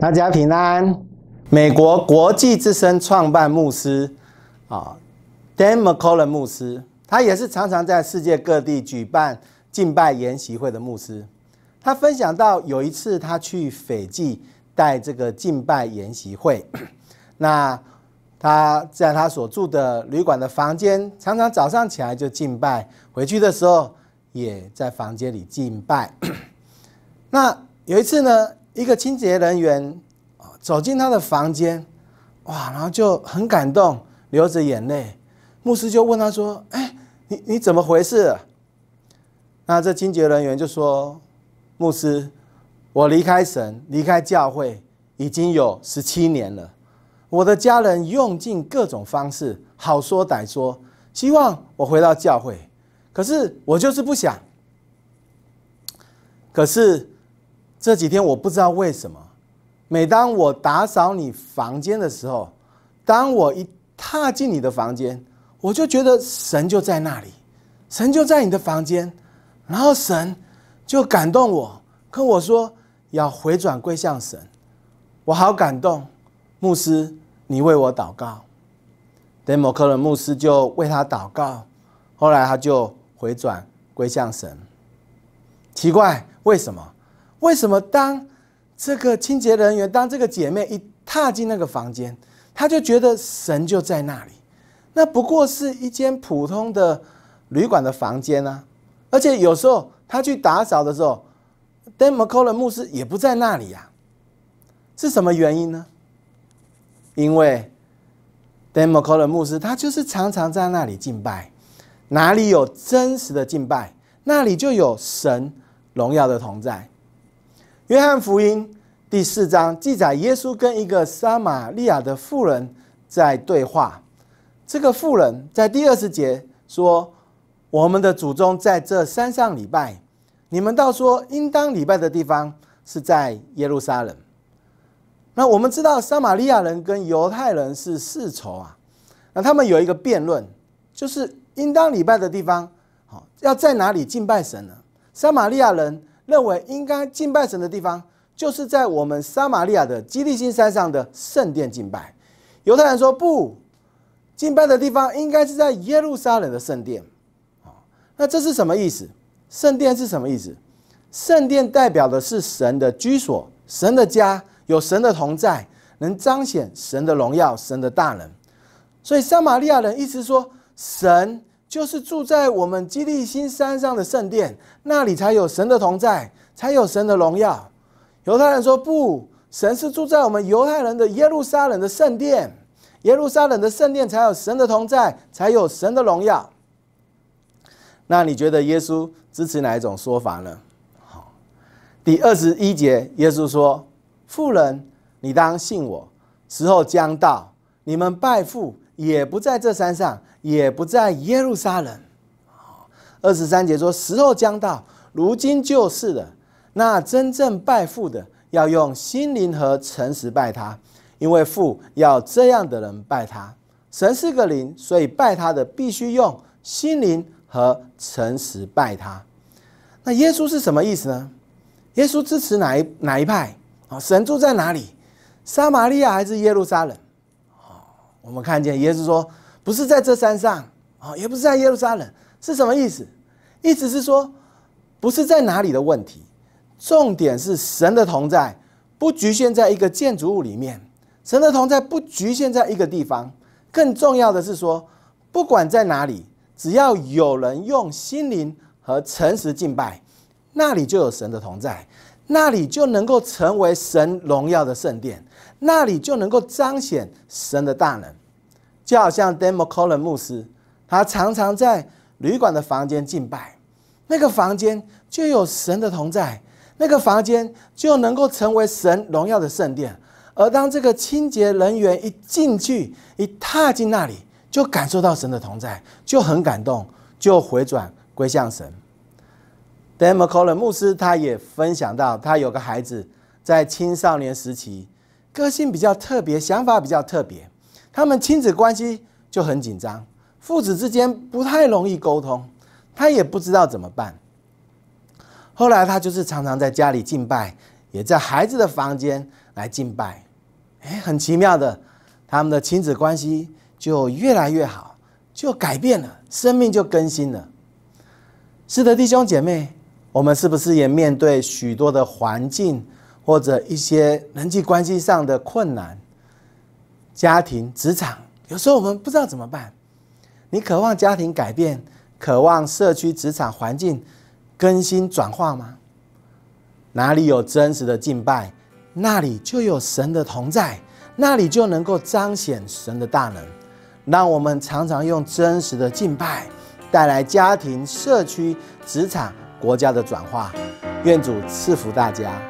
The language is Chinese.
大家平安。美国国际之声创办牧师啊，Dan McCollum 牧师，他也是常常在世界各地举办敬拜研习会的牧师。他分享到，有一次他去斐济带这个敬拜研习会，那他在他所住的旅馆的房间，常常早上起来就敬拜，回去的时候也在房间里敬拜。那有一次呢，一个清洁人员走进他的房间，哇，然后就很感动，流着眼泪。牧师就问他说：“哎，你你怎么回事？”那这清洁人员就说：“牧师，我离开神，离开教会已经有十七年了。我的家人用尽各种方式，好说歹说，希望我回到教会，可是我就是不想。可是。”这几天我不知道为什么，每当我打扫你房间的时候，当我一踏进你的房间，我就觉得神就在那里，神就在你的房间，然后神就感动我，跟我说要回转归向神，我好感动。牧师，你为我祷告。等某克伦牧师就为他祷告，后来他就回转归向神。奇怪，为什么？为什么当这个清洁人员，当这个姐妹一踏进那个房间，她就觉得神就在那里？那不过是一间普通的旅馆的房间啊！而且有时候她去打扫的时候，Dan m c c o l l 牧师也不在那里呀。是什么原因呢？因为 Dan m c c o l l 牧师他就是常常在那里敬拜，哪里有真实的敬拜，那里就有神荣耀的同在。约翰福音第四章记载，耶稣跟一个撒玛利亚的妇人在对话。这个妇人在第二十节说：“我们的祖宗在这山上礼拜，你们倒说应当礼拜的地方是在耶路撒冷。”那我们知道，撒玛利亚人跟犹太人是世仇啊。那他们有一个辩论，就是应当礼拜的地方，好要在哪里敬拜神呢？撒玛利亚人。认为应该敬拜神的地方，就是在我们撒玛利亚的基利心山上的圣殿敬拜。犹太人说不，敬拜的地方应该是在耶路撒冷的圣殿。那这是什么意思？圣殿是什么意思？圣殿代表的是神的居所，神的家，有神的同在，能彰显神的荣耀，神的大能。所以撒玛利亚人意思说神。就是住在我们基利新山上的圣殿，那里才有神的同在，才有神的荣耀。犹太人说不，神是住在我们犹太人的耶路撒冷的圣殿，耶路撒冷的圣殿才有神的同在，才有神的荣耀。那你觉得耶稣支持哪一种说法呢？好，第二十一节，耶稣说：“富人，你当信我，时候将到，你们拜父也不在这山上。”也不在耶路撒冷。二十三节说：“时候将到，如今就是了。那真正拜父的，要用心灵和诚实拜他，因为父要这样的人拜他。神是个灵，所以拜他的必须用心灵和诚实拜他。那耶稣是什么意思呢？耶稣支持哪一哪一派？啊，神住在哪里？撒玛利亚还是耶路撒冷？我们看见耶稣说。不是在这山上啊，也不是在耶路撒冷，是什么意思？意思是说，不是在哪里的问题，重点是神的同在，不局限在一个建筑物里面，神的同在不局限在一个地方，更重要的是说，不管在哪里，只要有人用心灵和诚实敬拜，那里就有神的同在，那里就能够成为神荣耀的圣殿，那里就能够彰显神的大能。就好像 Dan McCollum 牧师，他常常在旅馆的房间敬拜，那个房间就有神的同在，那个房间就能够成为神荣耀的圣殿。而当这个清洁人员一进去，一踏进那里，就感受到神的同在，就很感动，就回转归向神。Dan McCollum 牧师他也分享到，他有个孩子在青少年时期，个性比较特别，想法比较特别。他们亲子关系就很紧张，父子之间不太容易沟通，他也不知道怎么办。后来他就是常常在家里敬拜，也在孩子的房间，来敬拜，哎，很奇妙的，他们的亲子关系就越来越好，就改变了，生命就更新了。是的，弟兄姐妹，我们是不是也面对许多的环境或者一些人际关系上的困难？家庭、职场，有时候我们不知道怎么办。你渴望家庭改变，渴望社区、职场环境更新转化吗？哪里有真实的敬拜，那里就有神的同在，那里就能够彰显神的大能。让我们常常用真实的敬拜，带来家庭、社区、职场、国家的转化。愿主赐福大家。